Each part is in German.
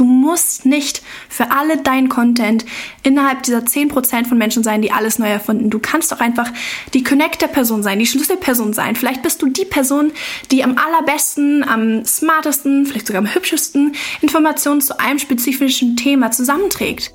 Du musst nicht für alle dein Content innerhalb dieser 10% von Menschen sein, die alles neu erfunden. Du kannst doch einfach die Connector-Person sein, die Schlüsselperson sein. Vielleicht bist du die Person, die am allerbesten, am smartesten, vielleicht sogar am hübschesten Informationen zu einem spezifischen Thema zusammenträgt.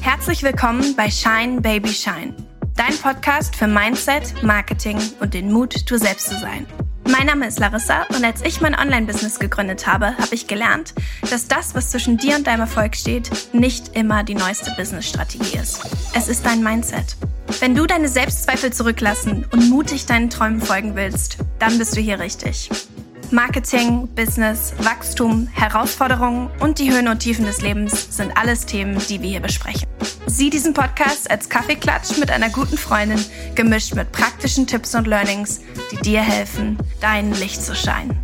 Herzlich willkommen bei Shine Baby Shine, dein Podcast für Mindset, Marketing und den Mut, du selbst zu sein. Mein Name ist Larissa und als ich mein Online-Business gegründet habe, habe ich gelernt, dass das, was zwischen dir und deinem Erfolg steht, nicht immer die neueste Business-Strategie ist. Es ist dein Mindset. Wenn du deine Selbstzweifel zurücklassen und mutig deinen Träumen folgen willst, dann bist du hier richtig. Marketing, Business, Wachstum, Herausforderungen und die Höhen und Tiefen des Lebens sind alles Themen, die wir hier besprechen. Sieh diesen Podcast als Kaffeeklatsch mit einer guten Freundin, gemischt mit praktischen Tipps und Learnings, die dir helfen, dein Licht zu scheinen.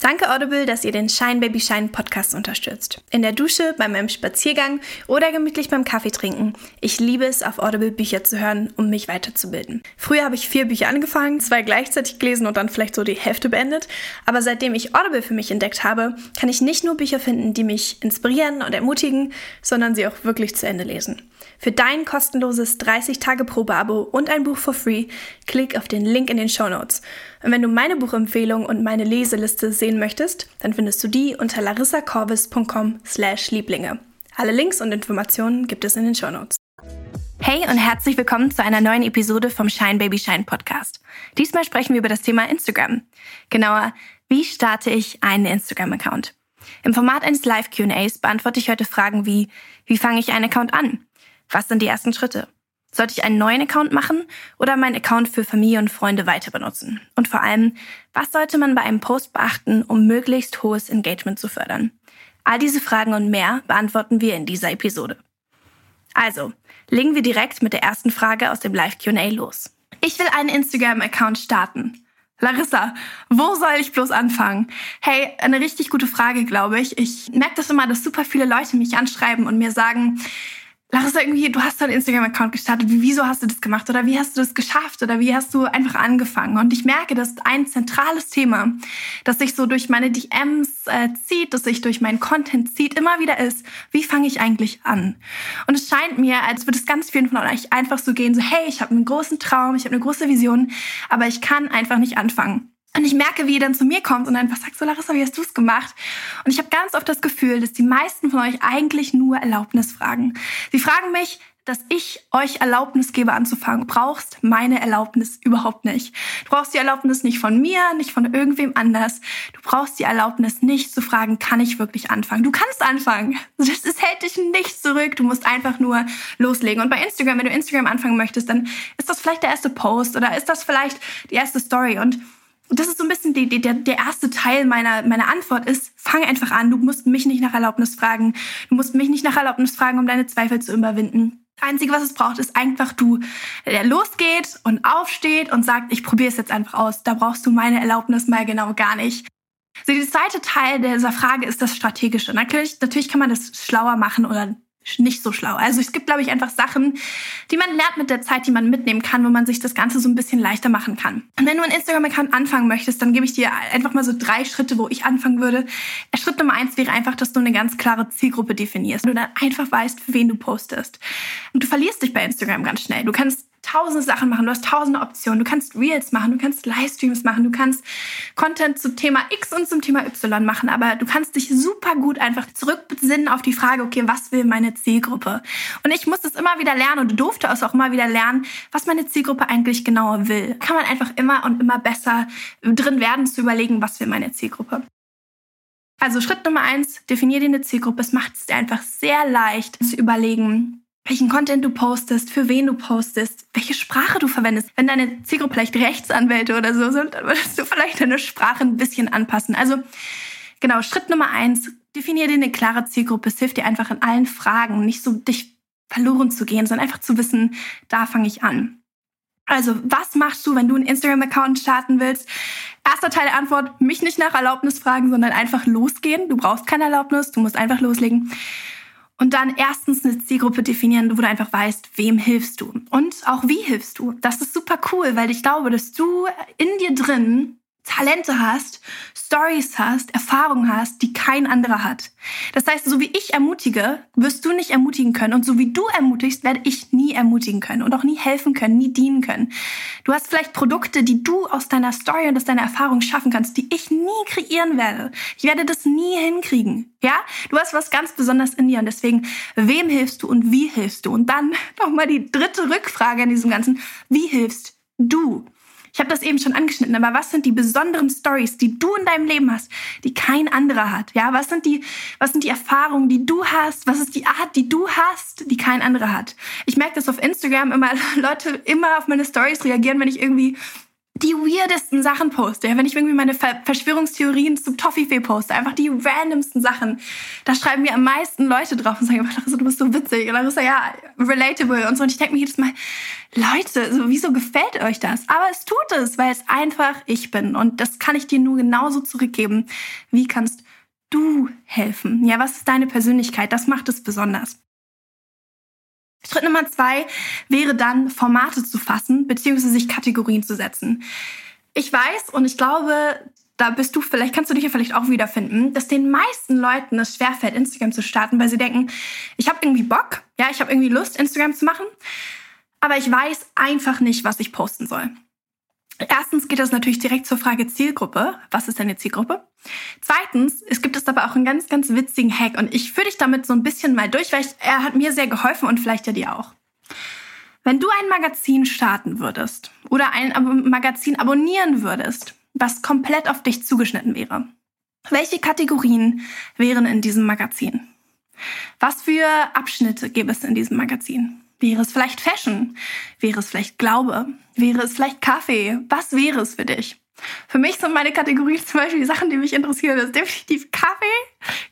Danke Audible, dass ihr den Shine Baby Shine Podcast unterstützt. In der Dusche, bei meinem Spaziergang oder gemütlich beim Kaffee trinken. Ich liebe es, auf Audible Bücher zu hören, um mich weiterzubilden. Früher habe ich vier Bücher angefangen, zwei gleichzeitig gelesen und dann vielleicht so die Hälfte beendet. Aber seitdem ich Audible für mich entdeckt habe, kann ich nicht nur Bücher finden, die mich inspirieren und ermutigen, sondern sie auch wirklich zu Ende lesen. Für dein kostenloses 30-Tage-Probe-Abo und ein Buch for free, klick auf den Link in den Show Notes. Und wenn du meine Buchempfehlung und meine Leseliste sehen möchtest, dann findest du die unter larissacorvis.com slash Lieblinge. Alle Links und Informationen gibt es in den Show Notes. Hey und herzlich willkommen zu einer neuen Episode vom Shine Baby Shine Podcast. Diesmal sprechen wir über das Thema Instagram. Genauer, wie starte ich einen Instagram-Account? Im Format eines Live-QAs beantworte ich heute Fragen wie, wie fange ich einen Account an? Was sind die ersten Schritte? Sollte ich einen neuen Account machen oder meinen Account für Familie und Freunde weiter benutzen? Und vor allem, was sollte man bei einem Post beachten, um möglichst hohes Engagement zu fördern? All diese Fragen und mehr beantworten wir in dieser Episode. Also, legen wir direkt mit der ersten Frage aus dem Live QA los. Ich will einen Instagram-Account starten. Larissa, wo soll ich bloß anfangen? Hey, eine richtig gute Frage, glaube ich. Ich merke das immer, dass super viele Leute mich anschreiben und mir sagen, Larissa, irgendwie, du hast deinen Instagram-Account gestartet. Wieso hast du das gemacht? Oder wie hast du das geschafft? Oder wie hast du einfach angefangen? Und ich merke, dass ein zentrales Thema, das sich so durch meine DMs äh, zieht, das sich durch meinen Content zieht, immer wieder ist, wie fange ich eigentlich an? Und es scheint mir, als würde es ganz vielen von euch einfach so gehen, so, hey, ich habe einen großen Traum, ich habe eine große Vision, aber ich kann einfach nicht anfangen. Und ich merke, wie ihr dann zu mir kommt und einfach sagt, so Larissa, wie hast du es gemacht? Und ich habe ganz oft das Gefühl, dass die meisten von euch eigentlich nur Erlaubnis fragen. Sie fragen mich, dass ich euch Erlaubnis gebe anzufangen. Du brauchst meine Erlaubnis überhaupt nicht. Du brauchst die Erlaubnis nicht von mir, nicht von irgendwem anders. Du brauchst die Erlaubnis nicht zu fragen, kann ich wirklich anfangen? Du kannst anfangen. Das, das hält dich nicht zurück. Du musst einfach nur loslegen. Und bei Instagram, wenn du Instagram anfangen möchtest, dann ist das vielleicht der erste Post oder ist das vielleicht die erste Story und und das ist so ein bisschen die, die, der, erste Teil meiner, meiner Antwort ist, fang einfach an. Du musst mich nicht nach Erlaubnis fragen. Du musst mich nicht nach Erlaubnis fragen, um deine Zweifel zu überwinden. Das Einzige, was es braucht, ist einfach du, der losgeht und aufsteht und sagt, ich probiere es jetzt einfach aus. Da brauchst du meine Erlaubnis mal genau gar nicht. So, der zweite Teil dieser Frage ist das Strategische. Natürlich, natürlich kann man das schlauer machen oder nicht so schlau. Also es gibt, glaube ich, einfach Sachen, die man lernt mit der Zeit, die man mitnehmen kann, wo man sich das Ganze so ein bisschen leichter machen kann. Und wenn du einen Instagram-Account anfangen möchtest, dann gebe ich dir einfach mal so drei Schritte, wo ich anfangen würde. Schritt Nummer eins wäre einfach, dass du eine ganz klare Zielgruppe definierst. Du dann einfach weißt, für wen du postest. Und du verlierst dich bei Instagram ganz schnell. Du kannst tausende Sachen machen, du hast tausende Optionen. Du kannst Reels machen, du kannst Livestreams machen, du kannst Content zum Thema X und zum Thema Y machen, aber du kannst dich super gut einfach zurückbesinnen auf die Frage, okay, was will meine Zielgruppe? Und ich muss das immer wieder lernen und durfte es auch immer wieder lernen, was meine Zielgruppe eigentlich genauer will. Kann man einfach immer und immer besser drin werden, zu überlegen, was will meine Zielgruppe. Also Schritt Nummer eins, definier dir eine Zielgruppe. Es macht es dir einfach sehr leicht zu überlegen, welchen Content du postest, für wen du postest, welche Sprache du verwendest. Wenn deine Zielgruppe vielleicht Rechtsanwälte oder so sind, dann würdest du vielleicht deine Sprache ein bisschen anpassen. Also genau, Schritt Nummer eins, definier dir eine klare Zielgruppe. Es hilft dir einfach in allen Fragen, nicht so dich verloren zu gehen, sondern einfach zu wissen, da fange ich an. Also, was machst du, wenn du einen Instagram-Account starten willst? Erster Teil der Antwort, mich nicht nach Erlaubnis fragen, sondern einfach losgehen. Du brauchst keine Erlaubnis, du musst einfach loslegen. Und dann erstens eine Zielgruppe definieren, wo du einfach weißt, wem hilfst du und auch wie hilfst du. Das ist super cool, weil ich glaube, dass du in dir drin Talente hast, Stories hast, Erfahrungen hast, die kein anderer hat. Das heißt, so wie ich ermutige, wirst du nicht ermutigen können. Und so wie du ermutigst, werde ich nie ermutigen können und auch nie helfen können, nie dienen können. Du hast vielleicht Produkte, die du aus deiner Story und aus deiner Erfahrung schaffen kannst, die ich nie kreieren werde. Ich werde das nie hinkriegen. Ja? Du hast was ganz besonders in dir und deswegen, wem hilfst du und wie hilfst du? Und dann nochmal die dritte Rückfrage an diesem Ganzen. Wie hilfst du? Ich habe das eben schon angeschnitten, aber was sind die besonderen Stories, die du in deinem Leben hast, die kein anderer hat? Ja, was sind die, was sind die Erfahrungen, die du hast? Was ist die Art, die du hast, die kein anderer hat? Ich merke das auf Instagram immer, Leute immer auf meine Stories reagieren, wenn ich irgendwie die weirdesten Sachen poste. Ja, wenn ich irgendwie meine Verschwörungstheorien zum Toffifee poste, einfach die randomsten Sachen, da schreiben mir am meisten Leute drauf und sagen Larissa, du bist so witzig. Und Larissa, ja, relatable und so. Und ich denke mir jedes Mal, Leute, so, wieso gefällt euch das? Aber es tut es, weil es einfach ich bin. Und das kann ich dir nur genauso zurückgeben. Wie kannst du helfen? Ja, was ist deine Persönlichkeit? Das macht es besonders. Schritt Nummer zwei wäre dann, Formate zu fassen, beziehungsweise sich Kategorien zu setzen. Ich weiß und ich glaube, da bist du vielleicht, kannst du dich ja vielleicht auch wiederfinden, dass den meisten Leuten es schwerfällt, Instagram zu starten, weil sie denken, ich habe irgendwie Bock, ja, ich habe irgendwie Lust, Instagram zu machen, aber ich weiß einfach nicht, was ich posten soll. Erstens geht das natürlich direkt zur Frage Zielgruppe. Was ist deine Zielgruppe? Zweitens, es gibt es aber auch einen ganz, ganz witzigen Hack und ich führe dich damit so ein bisschen mal durch, weil ich, er hat mir sehr geholfen und vielleicht ja dir auch. Wenn du ein Magazin starten würdest oder ein Magazin abonnieren würdest, was komplett auf dich zugeschnitten wäre, welche Kategorien wären in diesem Magazin? Was für Abschnitte gäbe es in diesem Magazin? Wäre es vielleicht Fashion? Wäre es vielleicht Glaube? Wäre es vielleicht Kaffee? Was wäre es für dich? Für mich sind meine Kategorien zum Beispiel die Sachen, die mich interessieren. Das ist definitiv Kaffee,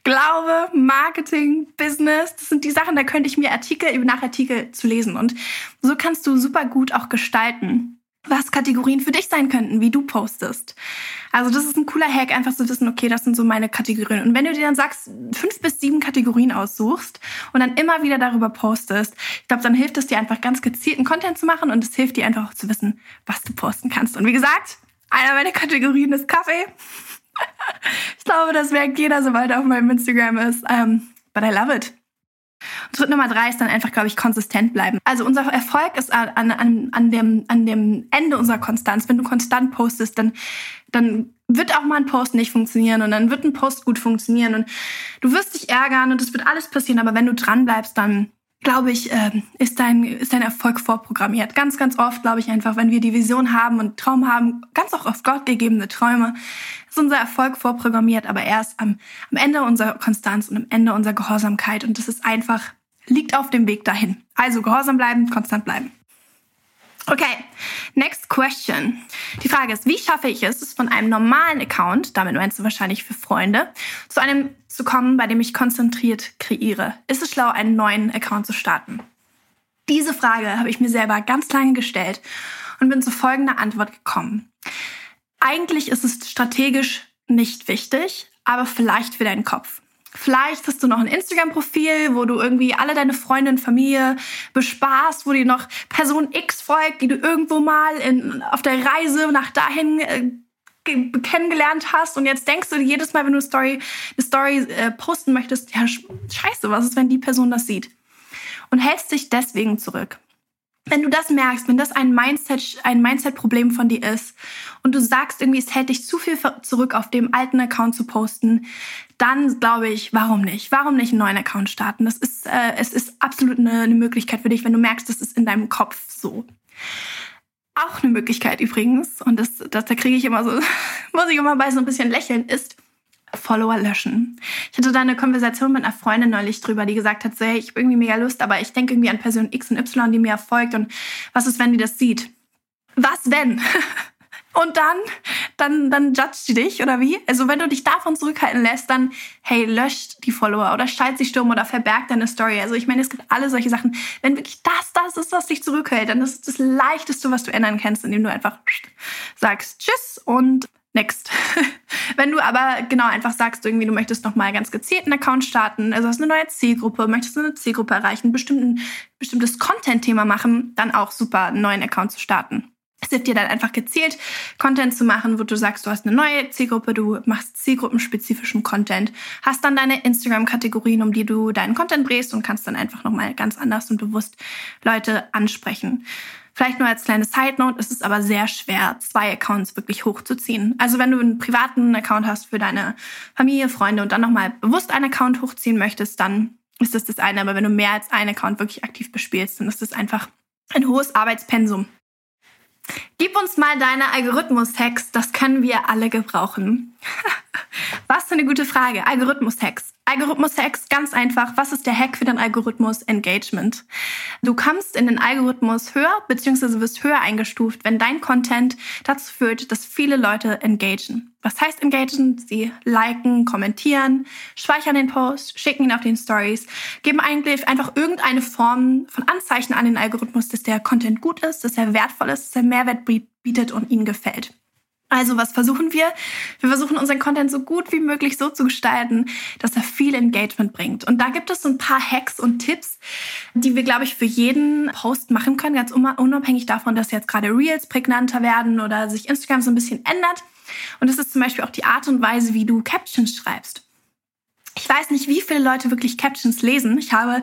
Glaube, Marketing, Business. Das sind die Sachen, da könnte ich mir Artikel nach Artikel zu lesen. Und so kannst du super gut auch gestalten was Kategorien für dich sein könnten, wie du postest. Also das ist ein cooler Hack, einfach zu wissen, okay, das sind so meine Kategorien. Und wenn du dir dann sagst, fünf bis sieben Kategorien aussuchst und dann immer wieder darüber postest, ich glaube, dann hilft es dir einfach ganz gezielten Content zu machen und es hilft dir einfach auch zu wissen, was du posten kannst. Und wie gesagt, einer meiner Kategorien ist Kaffee. ich glaube, das merkt jeder, sobald er auf meinem Instagram ist. Um, ähm, but I love it. Und Schritt Nummer drei ist dann einfach, glaube ich, konsistent bleiben. Also unser Erfolg ist an, an, an, dem, an dem Ende unserer Konstanz. Wenn du konstant postest, dann, dann wird auch mal ein Post nicht funktionieren und dann wird ein Post gut funktionieren und du wirst dich ärgern und es wird alles passieren, aber wenn du dran bleibst, dann glaube ich, ähm, ist dein, ist dein Erfolg vorprogrammiert. Ganz, ganz oft glaube ich einfach, wenn wir die Vision haben und Traum haben, ganz auch oft gottgegebene Träume, ist unser Erfolg vorprogrammiert, aber erst am, am Ende unserer Konstanz und am Ende unserer Gehorsamkeit. Und das ist einfach, liegt auf dem Weg dahin. Also gehorsam bleiben, konstant bleiben. Okay, next question. Die Frage ist, wie schaffe ich es, von einem normalen Account, damit meinst du wahrscheinlich für Freunde, zu einem zu kommen, bei dem ich konzentriert kreiere? Ist es schlau, einen neuen Account zu starten? Diese Frage habe ich mir selber ganz lange gestellt und bin zu folgender Antwort gekommen. Eigentlich ist es strategisch nicht wichtig, aber vielleicht für deinen Kopf. Vielleicht hast du noch ein Instagram-Profil, wo du irgendwie alle deine Freunde und Familie bespaßt, wo dir noch Person X folgt, die du irgendwo mal in, auf der Reise nach dahin äh, kennengelernt hast und jetzt denkst du jedes Mal, wenn du eine Story, eine Story äh, posten möchtest, ja, scheiße, was ist, wenn die Person das sieht? Und hältst dich deswegen zurück wenn du das merkst, wenn das ein Mindset, ein Mindset-Problem von dir ist und du sagst irgendwie, es hält dich zu viel zurück, auf dem alten Account zu posten, dann glaube ich, warum nicht? Warum nicht einen neuen Account starten? Das ist, äh, es ist absolut eine, eine Möglichkeit für dich, wenn du merkst, das ist in deinem Kopf so. Auch eine Möglichkeit übrigens, und das, das da kriege ich immer so, muss ich immer bei so ein bisschen lächeln, ist, Follower löschen. Ich hatte da eine Konversation mit einer Freundin neulich drüber, die gesagt hat, so, hey, ich habe irgendwie mega Lust, aber ich denke irgendwie an Person X und Y, die mir folgt und was ist, wenn die das sieht? Was wenn? Und dann, dann, dann judgt die dich oder wie? Also wenn du dich davon zurückhalten lässt, dann, hey, löscht die Follower oder schalt sie stumm oder verbergt deine Story. Also ich meine, es gibt alle solche Sachen. Wenn wirklich das, das ist, was dich zurückhält, dann ist das Leichteste, was du ändern kannst, indem du einfach sagst Tschüss und next. Wenn du aber genau einfach sagst, irgendwie, du möchtest nochmal ganz gezielt einen Account starten, also hast eine neue Zielgruppe, möchtest eine Zielgruppe erreichen, bestimmten, bestimmtes Content-Thema machen, dann auch super, einen neuen Account zu starten. Es hilft dir dann einfach gezielt Content zu machen, wo du sagst, du hast eine neue Zielgruppe, du machst zielgruppenspezifischen Content, hast dann deine Instagram-Kategorien, um die du deinen Content drehst und kannst dann einfach nochmal ganz anders und bewusst Leute ansprechen. Vielleicht nur als kleine Side Note, es ist aber sehr schwer, zwei Accounts wirklich hochzuziehen. Also wenn du einen privaten Account hast für deine Familie, Freunde und dann nochmal bewusst einen Account hochziehen möchtest, dann ist das das eine. Aber wenn du mehr als einen Account wirklich aktiv bespielst, dann ist das einfach ein hohes Arbeitspensum. Gib uns mal deine Algorithmus-Hacks, das können wir alle gebrauchen. Was für eine gute Frage. Algorithmus-Hacks. Algorithmus-Hacks, ganz einfach. Was ist der Hack für den Algorithmus? Engagement. Du kommst in den Algorithmus höher, beziehungsweise wirst höher eingestuft, wenn dein Content dazu führt, dass viele Leute engagen. Was heißt engagen? Sie liken, kommentieren, speichern den Post, schicken ihn auf den Stories, geben eigentlich einfach irgendeine Form von Anzeichen an den Algorithmus, dass der Content gut ist, dass er wertvoll ist, dass er Mehrwert bietet und ihnen gefällt. Also was versuchen wir? Wir versuchen unseren Content so gut wie möglich so zu gestalten, dass er viel Engagement bringt. Und da gibt es so ein paar Hacks und Tipps, die wir, glaube ich, für jeden Post machen können, ganz unabhängig davon, dass jetzt gerade Reels prägnanter werden oder sich Instagram so ein bisschen ändert. Und das ist zum Beispiel auch die Art und Weise, wie du Captions schreibst. Ich weiß nicht, wie viele Leute wirklich Captions lesen. Ich habe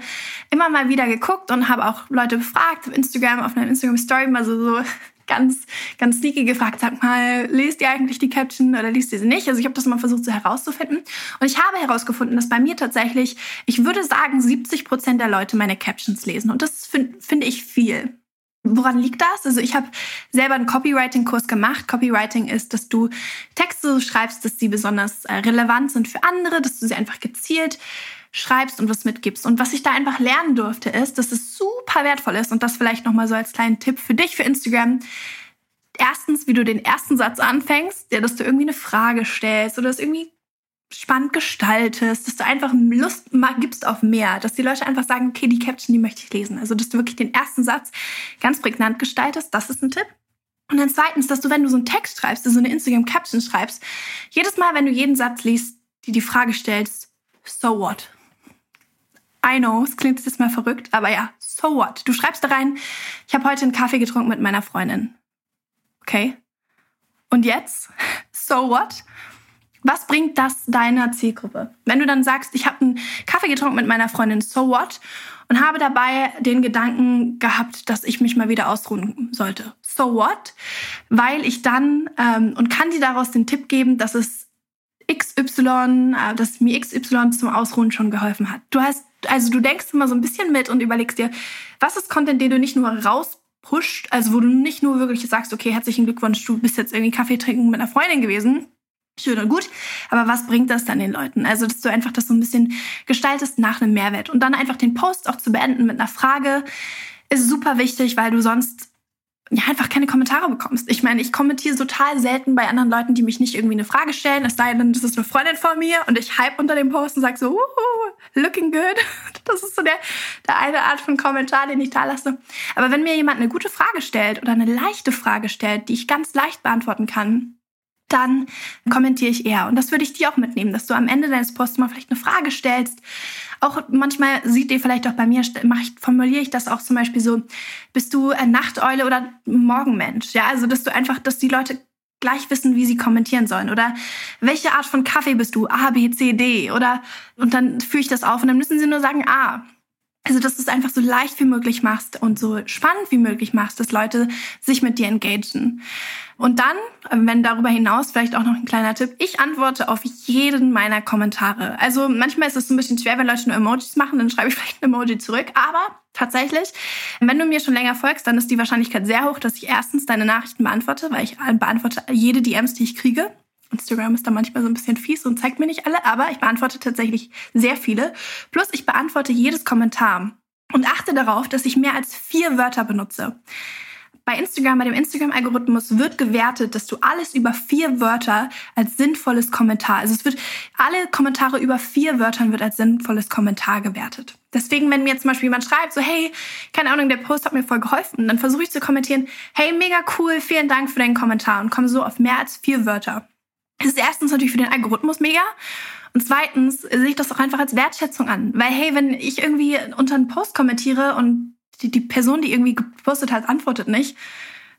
immer mal wieder geguckt und habe auch Leute befragt auf Instagram, auf einer Instagram Story mal so, so ganz, ganz sneaky gefragt, sag mal, lest ihr eigentlich die Caption oder liest ihr sie nicht? Also ich habe das mal versucht so herauszufinden. Und ich habe herausgefunden, dass bei mir tatsächlich, ich würde sagen, 70 Prozent der Leute meine Captions lesen. Und das finde find ich viel. Woran liegt das? Also ich habe selber einen Copywriting-Kurs gemacht. Copywriting ist, dass du Texte so schreibst, dass sie besonders äh, relevant sind für andere, dass du sie einfach gezielt schreibst und was mitgibst. Und was ich da einfach lernen durfte, ist, dass es super wertvoll ist und das vielleicht nochmal so als kleinen Tipp für dich, für Instagram. Erstens, wie du den ersten Satz anfängst, ja, dass du irgendwie eine Frage stellst oder das irgendwie spannend gestaltest, dass du einfach Lust gibst auf mehr, dass die Leute einfach sagen, okay, die Caption, die möchte ich lesen. Also, dass du wirklich den ersten Satz ganz prägnant gestaltest, das ist ein Tipp. Und dann zweitens, dass du, wenn du so einen Text schreibst, also so eine Instagram-Caption schreibst, jedes Mal, wenn du jeden Satz liest, dir die Frage stellst, so what? I know, es klingt jetzt mal verrückt, aber ja, so what? Du schreibst da rein, ich habe heute einen Kaffee getrunken mit meiner Freundin. Okay? Und jetzt? So what? Was bringt das deiner Zielgruppe? Wenn du dann sagst, ich habe einen Kaffee getrunken mit meiner Freundin, so what? Und habe dabei den Gedanken gehabt, dass ich mich mal wieder ausruhen sollte. So what? Weil ich dann ähm, und kann dir daraus den Tipp geben, dass es XY, äh, dass mir XY zum Ausruhen schon geholfen hat. Du hast also du denkst immer so ein bisschen mit und überlegst dir, was ist Content, den du nicht nur rauspusht, also wo du nicht nur wirklich sagst, okay, herzlichen Glückwunsch, du bist jetzt irgendwie Kaffee trinken mit einer Freundin gewesen. Schön und gut, aber was bringt das dann den Leuten? Also, dass du einfach das so ein bisschen gestaltest nach einem Mehrwert und dann einfach den Post auch zu beenden mit einer Frage ist super wichtig, weil du sonst ja, einfach keine Kommentare bekommst. Ich meine, ich kommentiere total selten bei anderen Leuten, die mich nicht irgendwie eine Frage stellen, es sei denn, das ist eine Freundin von mir und ich hype unter dem Post und sage so, uh, looking good. Das ist so der, der eine Art von Kommentar, den ich da lasse. Aber wenn mir jemand eine gute Frage stellt oder eine leichte Frage stellt, die ich ganz leicht beantworten kann, dann kommentiere ich eher. Und das würde ich dir auch mitnehmen, dass du am Ende deines Posts mal vielleicht eine Frage stellst. Auch manchmal sieht ihr vielleicht auch bei mir, ich, formuliere ich das auch zum Beispiel so, bist du Nachteule oder Morgenmensch? Ja, also dass du einfach, dass die Leute gleich wissen, wie sie kommentieren sollen. Oder welche Art von Kaffee bist du? A, B, C, D. Oder, und dann führe ich das auf und dann müssen sie nur sagen A. Also, dass du es einfach so leicht wie möglich machst und so spannend wie möglich machst, dass Leute sich mit dir engagieren. Und dann, wenn darüber hinaus vielleicht auch noch ein kleiner Tipp, ich antworte auf jeden meiner Kommentare. Also manchmal ist es ein bisschen schwer, wenn Leute nur Emojis machen, dann schreibe ich vielleicht ein Emoji zurück. Aber tatsächlich, wenn du mir schon länger folgst, dann ist die Wahrscheinlichkeit sehr hoch, dass ich erstens deine Nachrichten beantworte, weil ich beantworte jede DMs, die ich kriege. Instagram ist da manchmal so ein bisschen fies und zeigt mir nicht alle, aber ich beantworte tatsächlich sehr viele. Plus ich beantworte jedes Kommentar und achte darauf, dass ich mehr als vier Wörter benutze. Bei Instagram, bei dem Instagram-Algorithmus wird gewertet, dass du alles über vier Wörter als sinnvolles Kommentar, also es wird, alle Kommentare über vier Wörtern wird als sinnvolles Kommentar gewertet. Deswegen, wenn mir zum Beispiel jemand schreibt, so, hey, keine Ahnung, der Post hat mir voll geholfen, dann versuche ich zu kommentieren, hey, mega cool, vielen Dank für deinen Kommentar und komme so auf mehr als vier Wörter. Das ist erstens natürlich für den Algorithmus mega. Und zweitens sehe ich das auch einfach als Wertschätzung an. Weil, hey, wenn ich irgendwie unter einen Post kommentiere und die, die Person, die irgendwie gepostet hat, antwortet nicht,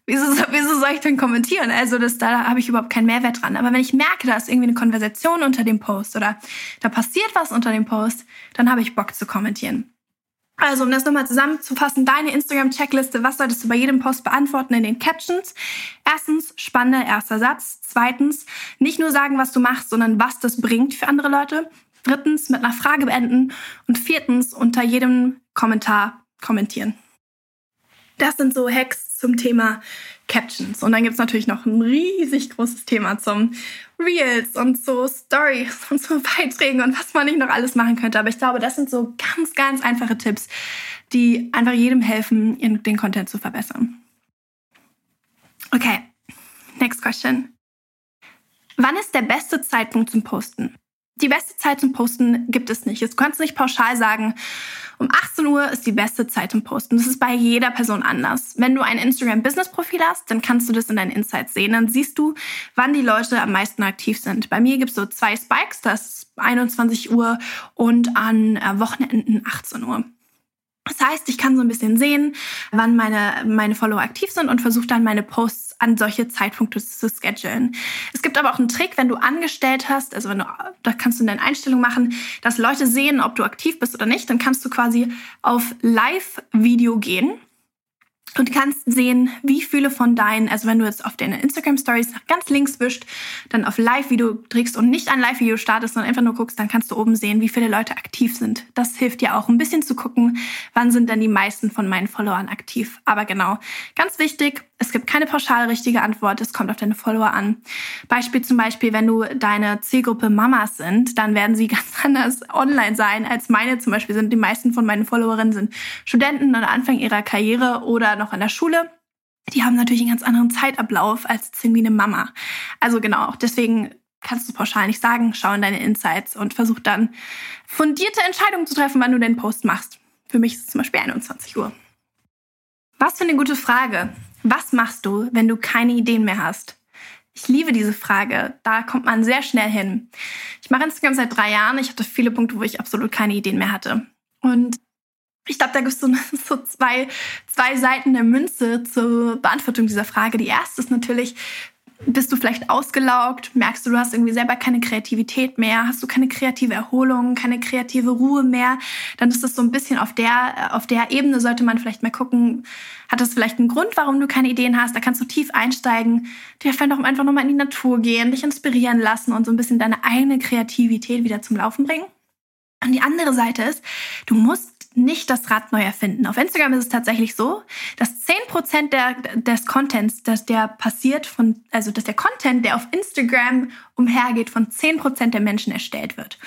Wieso, wieso soll ich denn kommentieren? Also das, da habe ich überhaupt keinen Mehrwert dran. Aber wenn ich merke, da ist irgendwie eine Konversation unter dem Post oder da passiert was unter dem Post, dann habe ich Bock zu kommentieren. Also, um das nochmal zusammenzufassen, deine Instagram-Checkliste, was solltest du bei jedem Post beantworten in den Captions? Erstens, spannender erster Satz. Zweitens, nicht nur sagen, was du machst, sondern was das bringt für andere Leute. Drittens, mit einer Frage beenden. Und viertens, unter jedem Kommentar kommentieren. Das sind so Hacks zum Thema Captions. Und dann gibt's natürlich noch ein riesig großes Thema zum Reels und so Stories und so Beiträgen und was man nicht noch alles machen könnte. Aber ich glaube, das sind so ganz, ganz einfache Tipps, die einfach jedem helfen, den Content zu verbessern. Okay, next question. Wann ist der beste Zeitpunkt zum Posten? Die beste Zeit zum Posten gibt es nicht. Jetzt kannst du nicht pauschal sagen, um 18 Uhr ist die beste Zeit zum Posten. Das ist bei jeder Person anders. Wenn du ein Instagram-Business-Profil hast, dann kannst du das in deinen Insights sehen. Dann siehst du, wann die Leute am meisten aktiv sind. Bei mir gibt es so zwei Spikes, das ist 21 Uhr und an äh, Wochenenden 18 Uhr. Das heißt, ich kann so ein bisschen sehen, wann meine, meine Follower aktiv sind und versuche dann meine Posts an solche Zeitpunkte zu schedulen. Es gibt aber auch einen Trick, wenn du angestellt hast, also wenn du, da kannst du in deinen Einstellungen machen, dass Leute sehen, ob du aktiv bist oder nicht, dann kannst du quasi auf Live-Video gehen und kannst sehen, wie viele von deinen, also wenn du jetzt auf deine Instagram Stories nach ganz links wischt, dann auf Live-Video drückst und nicht ein Live-Video startest, sondern einfach nur guckst, dann kannst du oben sehen, wie viele Leute aktiv sind. Das hilft dir auch ein bisschen zu gucken, wann sind denn die meisten von meinen Followern aktiv. Aber genau, ganz wichtig, es gibt keine pauschal richtige Antwort, es kommt auf deine Follower an. Beispiel zum Beispiel, wenn du deine Zielgruppe Mamas sind, dann werden sie ganz anders online sein als meine zum Beispiel sind. Die meisten von meinen Followerinnen sind Studenten oder Anfang ihrer Karriere oder noch in der Schule. Die haben natürlich einen ganz anderen Zeitablauf als irgendwie eine Mama. Also genau, deswegen kannst du pauschal nicht sagen, schau in deine Insights und versuch dann fundierte Entscheidungen zu treffen, wann du den Post machst. Für mich ist es zum Beispiel 21 Uhr. Was für eine gute Frage. Was machst du, wenn du keine Ideen mehr hast? Ich liebe diese Frage. Da kommt man sehr schnell hin. Ich mache Instagram seit drei Jahren. Ich hatte viele Punkte, wo ich absolut keine Ideen mehr hatte. Und ich glaube, da gibt es so, zwei, zwei Seiten der Münze zur Beantwortung dieser Frage. Die erste ist natürlich, bist du vielleicht ausgelaugt? Merkst du, du hast irgendwie selber keine Kreativität mehr? Hast du keine kreative Erholung, keine kreative Ruhe mehr? Dann ist das so ein bisschen auf der, auf der Ebene sollte man vielleicht mal gucken, hat das vielleicht einen Grund, warum du keine Ideen hast? Da kannst du tief einsteigen. Dir vielleicht auch einfach nochmal in die Natur gehen, dich inspirieren lassen und so ein bisschen deine eigene Kreativität wieder zum Laufen bringen. Und die andere Seite ist, du musst nicht das Rad neu erfinden. Auf Instagram ist es tatsächlich so, dass 10% der, des Contents, dass der passiert von, also dass der Content, der auf Instagram umhergeht, von 10% der Menschen erstellt wird.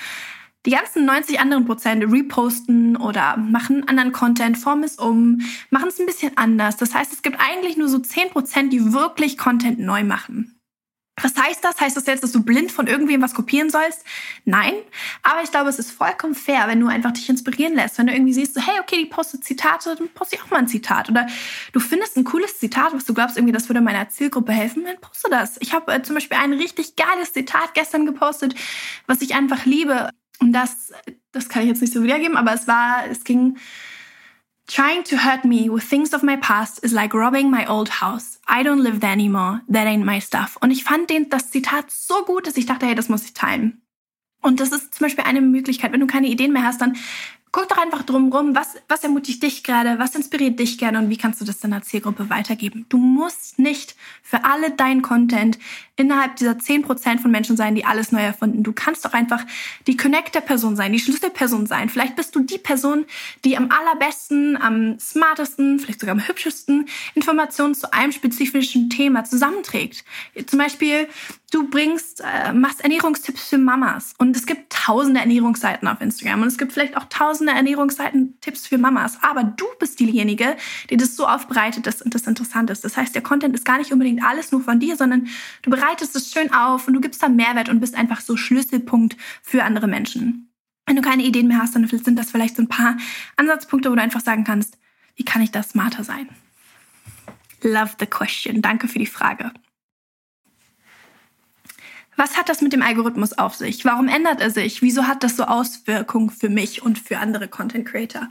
Die ganzen 90 anderen Prozent reposten oder machen anderen Content, formen es um, machen es ein bisschen anders. Das heißt, es gibt eigentlich nur so 10 Prozent, die wirklich Content neu machen. Was heißt das? Heißt das jetzt, dass du blind von irgendwem was kopieren sollst? Nein. Aber ich glaube, es ist vollkommen fair, wenn du einfach dich inspirieren lässt. Wenn du irgendwie siehst, so, hey, okay, die postet Zitate, dann poste ich auch mal ein Zitat. Oder du findest ein cooles Zitat, was du glaubst, irgendwie, das würde meiner Zielgruppe helfen, dann poste das. Ich habe äh, zum Beispiel ein richtig geiles Zitat gestern gepostet, was ich einfach liebe. Und das, das kann ich jetzt nicht so wiedergeben, aber es war, es ging, Trying to hurt me with things of my past is like robbing my old house. I don't live there anymore. That ain't my stuff. Und ich fand den, das Zitat so gut, dass ich dachte, hey, das muss ich teilen. Und das ist zum Beispiel eine Möglichkeit, wenn du keine Ideen mehr hast, dann guck doch einfach drumrum, was, was ermutigt dich gerade, was inspiriert dich gerne und wie kannst du das deiner Zielgruppe weitergeben. Du musst nicht für alle deinen Content innerhalb dieser 10% von Menschen sein, die alles neu erfunden. Du kannst doch einfach die Connector-Person sein, die Schlüsselperson sein. Vielleicht bist du die Person, die am allerbesten, am smartesten, vielleicht sogar am hübschesten Informationen zu einem spezifischen Thema zusammenträgt. Zum Beispiel, du bringst, äh, machst Ernährungstipps für Mamas und es gibt tausende Ernährungsseiten auf Instagram und es gibt vielleicht auch tausende Ernährungsseiten Tipps für Mamas, aber du bist diejenige, die das so aufbereitet und das interessant ist. Das heißt, der Content ist gar nicht unbedingt alles nur von dir, sondern du bereitest es schön auf und du gibst da Mehrwert und bist einfach so Schlüsselpunkt für andere Menschen. Wenn du keine Ideen mehr hast, dann sind das vielleicht so ein paar Ansatzpunkte, wo du einfach sagen kannst, wie kann ich da smarter sein? Love the question. Danke für die Frage. Was hat das mit dem Algorithmus auf sich? Warum ändert er sich? Wieso hat das so Auswirkungen für mich und für andere Content Creator?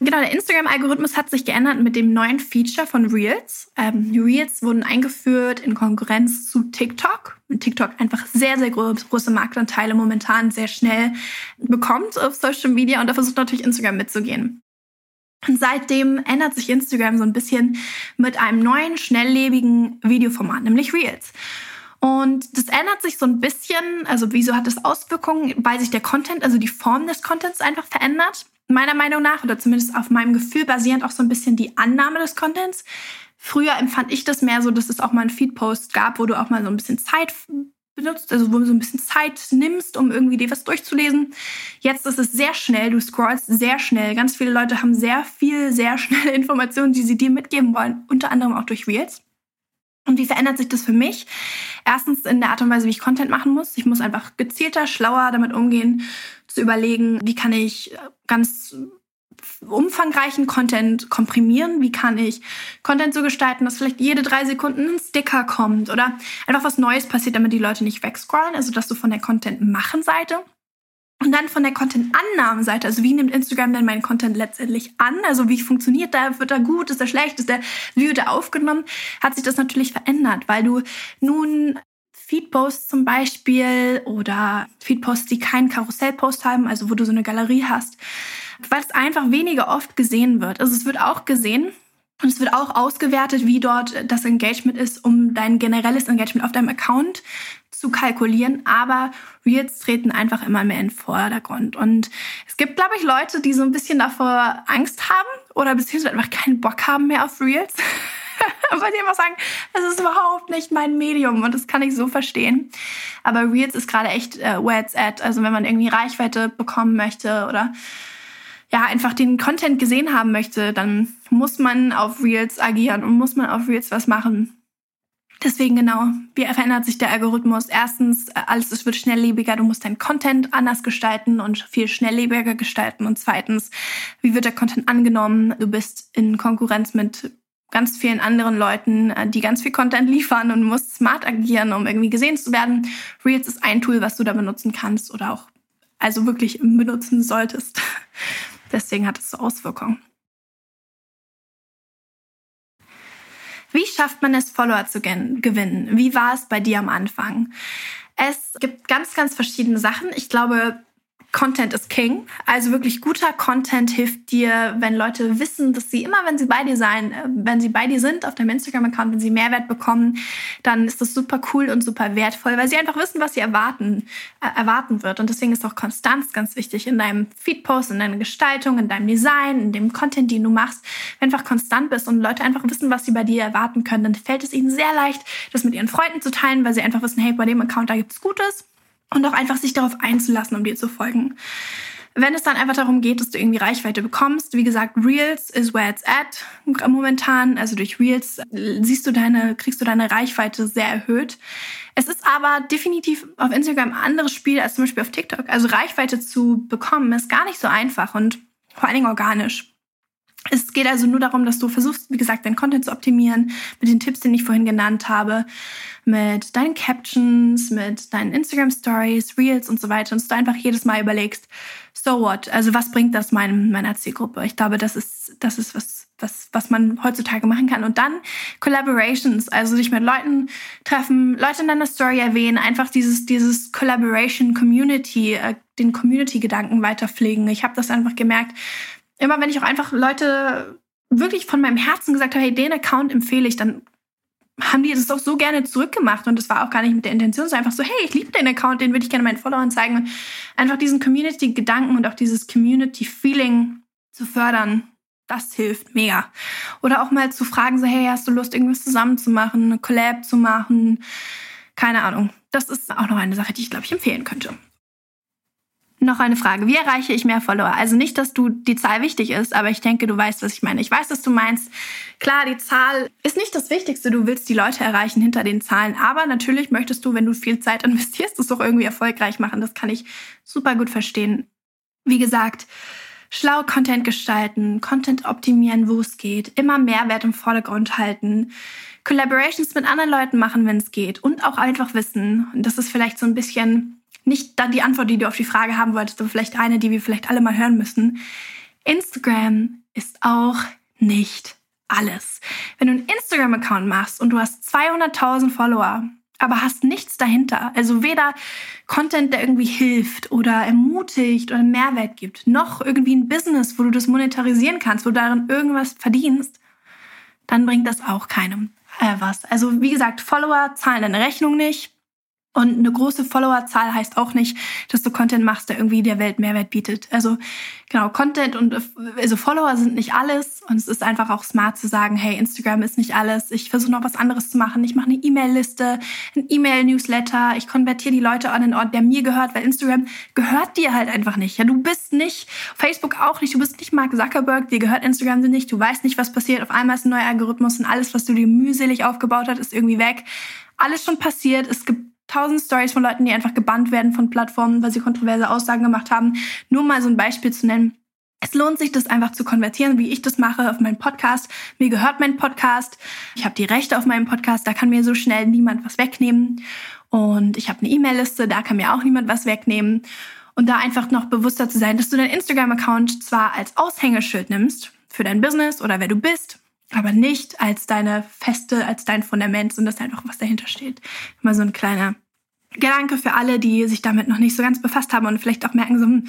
Genau, der Instagram-Algorithmus hat sich geändert mit dem neuen Feature von Reels. Ähm, Reels wurden eingeführt in Konkurrenz zu TikTok. Und TikTok einfach sehr, sehr große Marktanteile momentan sehr schnell bekommt auf Social Media und da versucht natürlich Instagram mitzugehen. Und seitdem ändert sich Instagram so ein bisschen mit einem neuen, schnelllebigen Videoformat, nämlich Reels. Und das ändert sich so ein bisschen, also wieso hat das Auswirkungen, weil sich der Content, also die Form des Contents einfach verändert. Meiner Meinung nach, oder zumindest auf meinem Gefühl basierend auch so ein bisschen die Annahme des Contents. Früher empfand ich das mehr so, dass es auch mal einen Feedpost gab, wo du auch mal so ein bisschen Zeit benutzt, also wo du so ein bisschen Zeit nimmst, um irgendwie dir was durchzulesen. Jetzt ist es sehr schnell, du scrollst sehr schnell. Ganz viele Leute haben sehr viel, sehr schnelle Informationen, die sie dir mitgeben wollen, unter anderem auch durch Reels. Und wie verändert sich das für mich? Erstens in der Art und Weise, wie ich Content machen muss. Ich muss einfach gezielter, schlauer damit umgehen, zu überlegen, wie kann ich ganz umfangreichen Content komprimieren? Wie kann ich Content so gestalten, dass vielleicht jede drei Sekunden ein Sticker kommt oder einfach was Neues passiert, damit die Leute nicht wegscrollen? Also, dass du von der Content-Machen-Seite und dann von der Content-Annahmenseite, also wie nimmt Instagram denn meinen Content letztendlich an? Also wie funktioniert der? Wird er gut? Ist er schlecht? Ist er, wie wird er aufgenommen? Hat sich das natürlich verändert, weil du nun Feedposts zum Beispiel oder Feedposts, die keinen Karussellpost haben, also wo du so eine Galerie hast, weil es einfach weniger oft gesehen wird. Also es wird auch gesehen und es wird auch ausgewertet, wie dort das Engagement ist, um dein generelles Engagement auf deinem Account zu kalkulieren, aber Reels treten einfach immer mehr in den Vordergrund. Und es gibt, glaube ich, Leute, die so ein bisschen davor Angst haben oder beziehungsweise einfach keinen Bock haben mehr auf Reels. Weil die einfach sagen, das ist überhaupt nicht mein Medium und das kann ich so verstehen. Aber Reels ist gerade echt äh, where it's at. Also wenn man irgendwie Reichweite bekommen möchte oder ja, einfach den Content gesehen haben möchte, dann muss man auf Reels agieren und muss man auf Reels was machen. Deswegen genau, wie verändert sich der Algorithmus? Erstens, äh, alles es wird schnelllebiger, du musst deinen Content anders gestalten und viel schnelllebiger gestalten. Und zweitens, wie wird der Content angenommen? Du bist in Konkurrenz mit ganz vielen anderen Leuten, äh, die ganz viel Content liefern und musst smart agieren, um irgendwie gesehen zu werden. Reels ist ein Tool, was du da benutzen kannst oder auch also wirklich benutzen solltest. Deswegen hat es so Auswirkungen. Wie schafft man es, Follower zu gewinnen? Wie war es bei dir am Anfang? Es gibt ganz, ganz verschiedene Sachen. Ich glaube, Content ist King. Also wirklich guter Content hilft dir, wenn Leute wissen, dass sie immer, wenn sie bei dir sein, äh, wenn sie bei dir sind auf deinem Instagram-Account, wenn sie Mehrwert bekommen, dann ist das super cool und super wertvoll, weil sie einfach wissen, was sie erwarten, äh, erwarten wird. Und deswegen ist auch Konstanz ganz wichtig in deinem Feedpost, in deiner Gestaltung, in deinem Design, in dem Content, den du machst. Wenn du einfach konstant bist und Leute einfach wissen, was sie bei dir erwarten können, dann fällt es ihnen sehr leicht, das mit ihren Freunden zu teilen, weil sie einfach wissen, hey, bei dem Account, da gibt's Gutes und auch einfach sich darauf einzulassen, um dir zu folgen. Wenn es dann einfach darum geht, dass du irgendwie Reichweite bekommst, wie gesagt, Reels is where it's at momentan. Also durch Reels siehst du deine, kriegst du deine Reichweite sehr erhöht. Es ist aber definitiv auf Instagram ein anderes Spiel als zum Beispiel auf TikTok. Also Reichweite zu bekommen ist gar nicht so einfach und vor allen Dingen organisch. Es geht also nur darum, dass du versuchst, wie gesagt, deinen Content zu optimieren mit den Tipps, die ich vorhin genannt habe, mit deinen Captions, mit deinen Instagram Stories, Reels und so weiter. Und dass du einfach jedes Mal überlegst, so what? Also was bringt das meinem, meiner Zielgruppe? Ich glaube, das ist, das ist was, was, was man heutzutage machen kann. Und dann Collaborations, also sich mit Leuten treffen, Leute in deiner Story erwähnen, einfach dieses, dieses Collaboration Community, äh, den Community-Gedanken weiterpflegen. Ich habe das einfach gemerkt, immer wenn ich auch einfach Leute wirklich von meinem Herzen gesagt habe, hey, den Account empfehle ich, dann haben die das auch so gerne zurückgemacht und das war auch gar nicht mit der Intention, sondern einfach so, hey, ich liebe den Account, den würde ich gerne meinen Followern zeigen und einfach diesen Community-Gedanken und auch dieses Community-Feeling zu fördern, das hilft mega. Oder auch mal zu fragen, so, hey, hast du Lust, irgendwas zusammen zu machen, eine Collab zu machen? Keine Ahnung. Das ist auch noch eine Sache, die ich, glaube ich, empfehlen könnte. Noch eine Frage. Wie erreiche ich mehr Follower? Also nicht, dass du die Zahl wichtig ist, aber ich denke, du weißt, was ich meine. Ich weiß, dass du meinst, klar, die Zahl ist nicht das Wichtigste. Du willst die Leute erreichen hinter den Zahlen. Aber natürlich möchtest du, wenn du viel Zeit investierst, das doch irgendwie erfolgreich machen. Das kann ich super gut verstehen. Wie gesagt, schlau Content gestalten, Content optimieren, wo es geht, immer Mehrwert im Vordergrund halten, Collaborations mit anderen Leuten machen, wenn es geht und auch einfach wissen, und das ist vielleicht so ein bisschen nicht dann die Antwort, die du auf die Frage haben wolltest, aber vielleicht eine, die wir vielleicht alle mal hören müssen. Instagram ist auch nicht alles. Wenn du einen Instagram-Account machst und du hast 200.000 Follower, aber hast nichts dahinter, also weder Content, der irgendwie hilft oder ermutigt oder Mehrwert gibt, noch irgendwie ein Business, wo du das monetarisieren kannst, wo du darin irgendwas verdienst, dann bringt das auch keinem äh, was. Also wie gesagt, Follower zahlen deine Rechnung nicht. Und eine große Followerzahl heißt auch nicht, dass du Content machst, der irgendwie der Welt Mehrwert bietet. Also genau, Content und also Follower sind nicht alles. Und es ist einfach auch smart zu sagen, hey, Instagram ist nicht alles. Ich versuche noch was anderes zu machen. Ich mache eine E-Mail-Liste, ein E-Mail-Newsletter. Ich konvertiere die Leute an den Ort, der mir gehört, weil Instagram gehört dir halt einfach nicht. Ja, du bist nicht, Facebook auch nicht, du bist nicht Mark Zuckerberg, dir gehört Instagram nicht. Du weißt nicht, was passiert. Auf einmal ist ein neuer Algorithmus und alles, was du dir mühselig aufgebaut hast, ist irgendwie weg. Alles schon passiert. Es gibt tausend Stories von Leuten, die einfach gebannt werden von Plattformen, weil sie kontroverse Aussagen gemacht haben. Nur mal so ein Beispiel zu nennen. Es lohnt sich, das einfach zu konvertieren, wie ich das mache auf meinen Podcast. Mir gehört mein Podcast. Ich habe die Rechte auf meinem Podcast. Da kann mir so schnell niemand was wegnehmen. Und ich habe eine E-Mail-Liste. Da kann mir auch niemand was wegnehmen. Und da einfach noch bewusster zu sein, dass du deinen Instagram-Account zwar als Aushängeschild nimmst für dein Business oder wer du bist, aber nicht als deine Feste, als dein Fundament, sondern dass einfach was dahinter steht. Mal so ein kleiner Gedanke für alle, die sich damit noch nicht so ganz befasst haben und vielleicht auch merken, so, hm,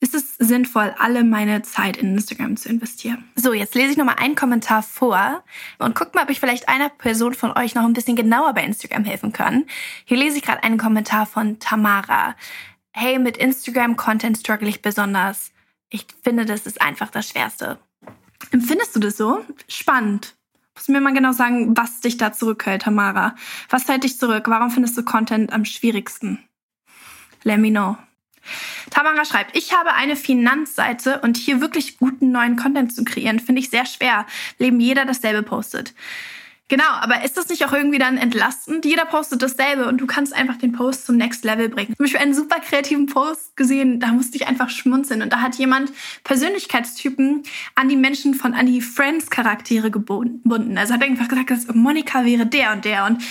ist es sinnvoll, alle meine Zeit in Instagram zu investieren. So, jetzt lese ich nochmal einen Kommentar vor und guck mal, ob ich vielleicht einer Person von euch noch ein bisschen genauer bei Instagram helfen kann. Hier lese ich gerade einen Kommentar von Tamara. Hey, mit Instagram-Content struggle ich besonders. Ich finde, das ist einfach das Schwerste. Empfindest du das so? Spannend. Musst du mir mal genau sagen, was dich da zurückhält, Tamara? Was hält dich zurück? Warum findest du Content am schwierigsten? Let me know. Tamara schreibt, ich habe eine Finanzseite und hier wirklich guten neuen Content zu kreieren, finde ich sehr schwer. Leben jeder dasselbe postet. Genau, aber ist das nicht auch irgendwie dann entlastend? Jeder postet dasselbe und du kannst einfach den Post zum Next Level bringen. Zum Beispiel einen super kreativen Post gesehen, da musste ich einfach schmunzeln und da hat jemand Persönlichkeitstypen an die Menschen von an die Friends Charaktere gebunden. Also hat einfach gesagt, dass Monika wäre der und der und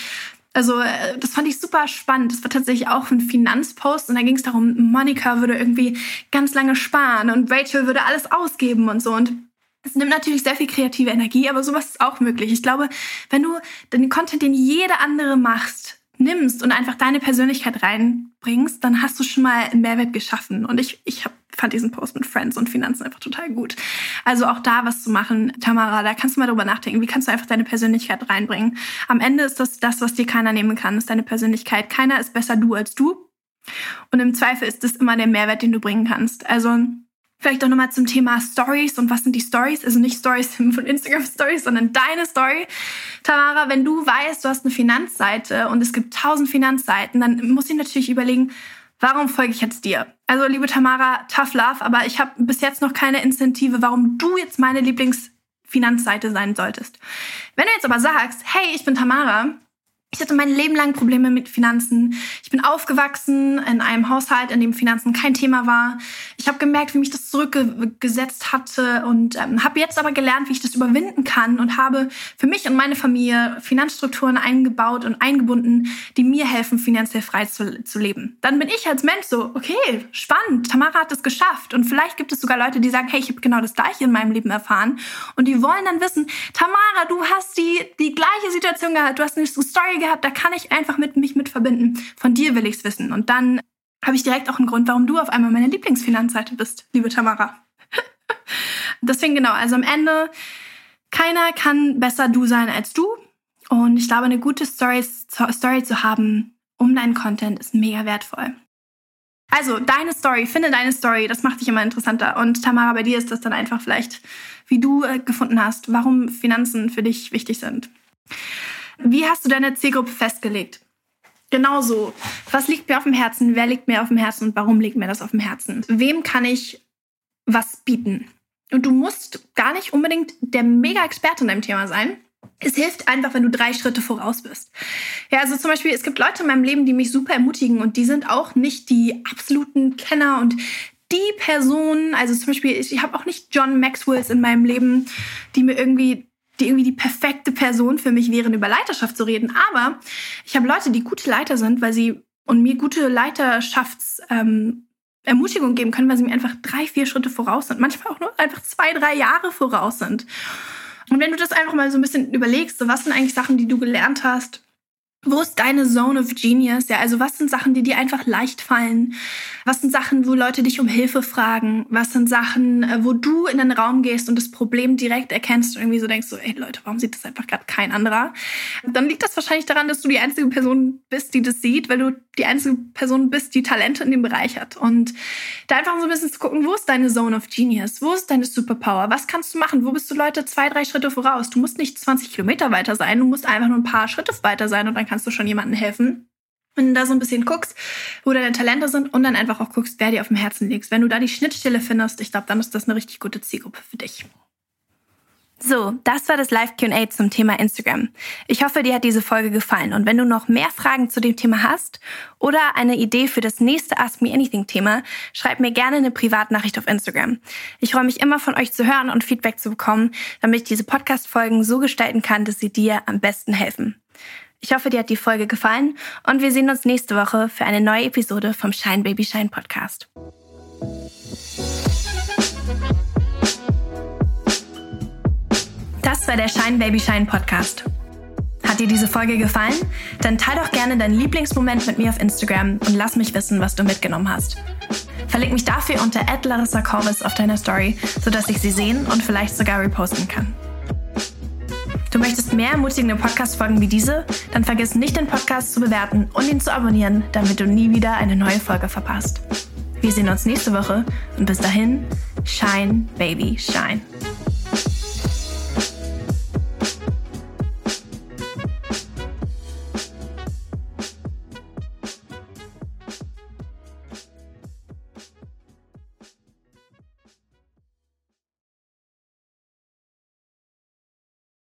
also äh, das fand ich super spannend. Das war tatsächlich auch ein Finanzpost und da ging es darum, Monika würde irgendwie ganz lange sparen und Rachel würde alles ausgeben und so und es nimmt natürlich sehr viel kreative Energie, aber sowas ist auch möglich. Ich glaube, wenn du den Content, den jeder andere macht, nimmst und einfach deine Persönlichkeit reinbringst, dann hast du schon mal einen Mehrwert geschaffen. Und ich, ich hab, fand diesen Post mit Friends und Finanzen einfach total gut. Also auch da was zu machen, Tamara, da kannst du mal drüber nachdenken. Wie kannst du einfach deine Persönlichkeit reinbringen? Am Ende ist das das, was dir keiner nehmen kann, ist deine Persönlichkeit. Keiner ist besser du als du. Und im Zweifel ist das immer der Mehrwert, den du bringen kannst. Also Vielleicht auch nochmal zum Thema Stories und was sind die Stories? Also nicht Stories von Instagram Stories, sondern deine Story. Tamara, wenn du weißt, du hast eine Finanzseite und es gibt tausend Finanzseiten, dann muss ich natürlich überlegen, warum folge ich jetzt dir? Also liebe Tamara, tough love, aber ich habe bis jetzt noch keine Incentive, warum du jetzt meine Lieblingsfinanzseite sein solltest. Wenn du jetzt aber sagst, hey, ich bin Tamara, ich hatte mein Leben lang Probleme mit Finanzen. Ich bin aufgewachsen in einem Haushalt, in dem Finanzen kein Thema war. Ich habe gemerkt, wie mich das zurückgesetzt hatte und ähm, habe jetzt aber gelernt, wie ich das überwinden kann und habe für mich und meine Familie Finanzstrukturen eingebaut und eingebunden, die mir helfen, finanziell frei zu, zu leben. Dann bin ich als Mensch so, okay, spannend, Tamara hat es geschafft. Und vielleicht gibt es sogar Leute, die sagen, hey, ich habe genau das gleiche in meinem Leben erfahren. Und die wollen dann wissen, Tamara, du hast die, die gleiche Situation gehabt, du hast eine Story gehabt, da kann ich einfach mit mich mit verbinden. Von dir will ich's wissen. Und dann habe ich direkt auch einen Grund, warum du auf einmal meine Lieblingsfinanzseite bist, liebe Tamara. Deswegen genau, also am Ende, keiner kann besser du sein als du. Und ich glaube, eine gute Story, Story zu haben um deinen Content ist mega wertvoll. Also deine Story, finde deine Story, das macht dich immer interessanter. Und Tamara, bei dir ist das dann einfach vielleicht, wie du äh, gefunden hast, warum Finanzen für dich wichtig sind. Wie hast du deine Zielgruppe festgelegt? Genauso. Was liegt mir auf dem Herzen? Wer liegt mir auf dem Herzen und warum liegt mir das auf dem Herzen? Wem kann ich was bieten? Und du musst gar nicht unbedingt der Mega-Experte in deinem Thema sein. Es hilft einfach, wenn du drei Schritte voraus bist. Ja, also zum Beispiel, es gibt Leute in meinem Leben, die mich super ermutigen und die sind auch nicht die absoluten Kenner und die Personen, also zum Beispiel, ich habe auch nicht John Maxwells in meinem Leben, die mir irgendwie die irgendwie die perfekte Person für mich wären, über Leiterschaft zu reden. Aber ich habe Leute, die gute Leiter sind, weil sie und mir gute Leiterschafts ähm, Ermutigung geben können, weil sie mir einfach drei, vier Schritte voraus sind. Manchmal auch nur einfach zwei, drei Jahre voraus sind. Und wenn du das einfach mal so ein bisschen überlegst, so was sind eigentlich Sachen, die du gelernt hast, wo ist deine Zone of Genius? Ja, also was sind Sachen, die dir einfach leicht fallen? Was sind Sachen, wo Leute dich um Hilfe fragen? Was sind Sachen, äh, wo du in den Raum gehst und das Problem direkt erkennst und irgendwie so denkst, so, ey Leute, warum sieht das einfach gerade kein anderer? Dann liegt das wahrscheinlich daran, dass du die einzige Person bist, die das sieht, weil du die einzige Person bist, die Talente in dem Bereich hat. Und da einfach so ein bisschen zu gucken, wo ist deine Zone of Genius? Wo ist deine Superpower? Was kannst du machen? Wo bist du Leute zwei, drei Schritte voraus? Du musst nicht 20 Kilometer weiter sein, du musst einfach nur ein paar Schritte weiter sein und dann kannst du schon jemandem helfen. Wenn du da so ein bisschen guckst, wo deine Talente sind und dann einfach auch guckst, wer dir auf dem Herzen liegt. Wenn du da die Schnittstelle findest, ich glaube, dann ist das eine richtig gute Zielgruppe für dich. So, das war das Live-QA zum Thema Instagram. Ich hoffe, dir hat diese Folge gefallen und wenn du noch mehr Fragen zu dem Thema hast oder eine Idee für das nächste Ask Me Anything-Thema, schreib mir gerne eine Privatnachricht auf Instagram. Ich freue mich immer von euch zu hören und Feedback zu bekommen, damit ich diese Podcast-Folgen so gestalten kann, dass sie dir am besten helfen. Ich hoffe, dir hat die Folge gefallen und wir sehen uns nächste Woche für eine neue Episode vom Shine Baby Shine Podcast. Das war der Shine Baby Shine Podcast. Hat dir diese Folge gefallen? Dann teile doch gerne deinen Lieblingsmoment mit mir auf Instagram und lass mich wissen, was du mitgenommen hast. Verlink mich dafür unter Larissa auf deiner Story, sodass ich sie sehen und vielleicht sogar reposten kann. Du möchtest mehr ermutigende Podcast-Folgen wie diese? Dann vergiss nicht, den Podcast zu bewerten und ihn zu abonnieren, damit du nie wieder eine neue Folge verpasst. Wir sehen uns nächste Woche und bis dahin, shine, baby, shine.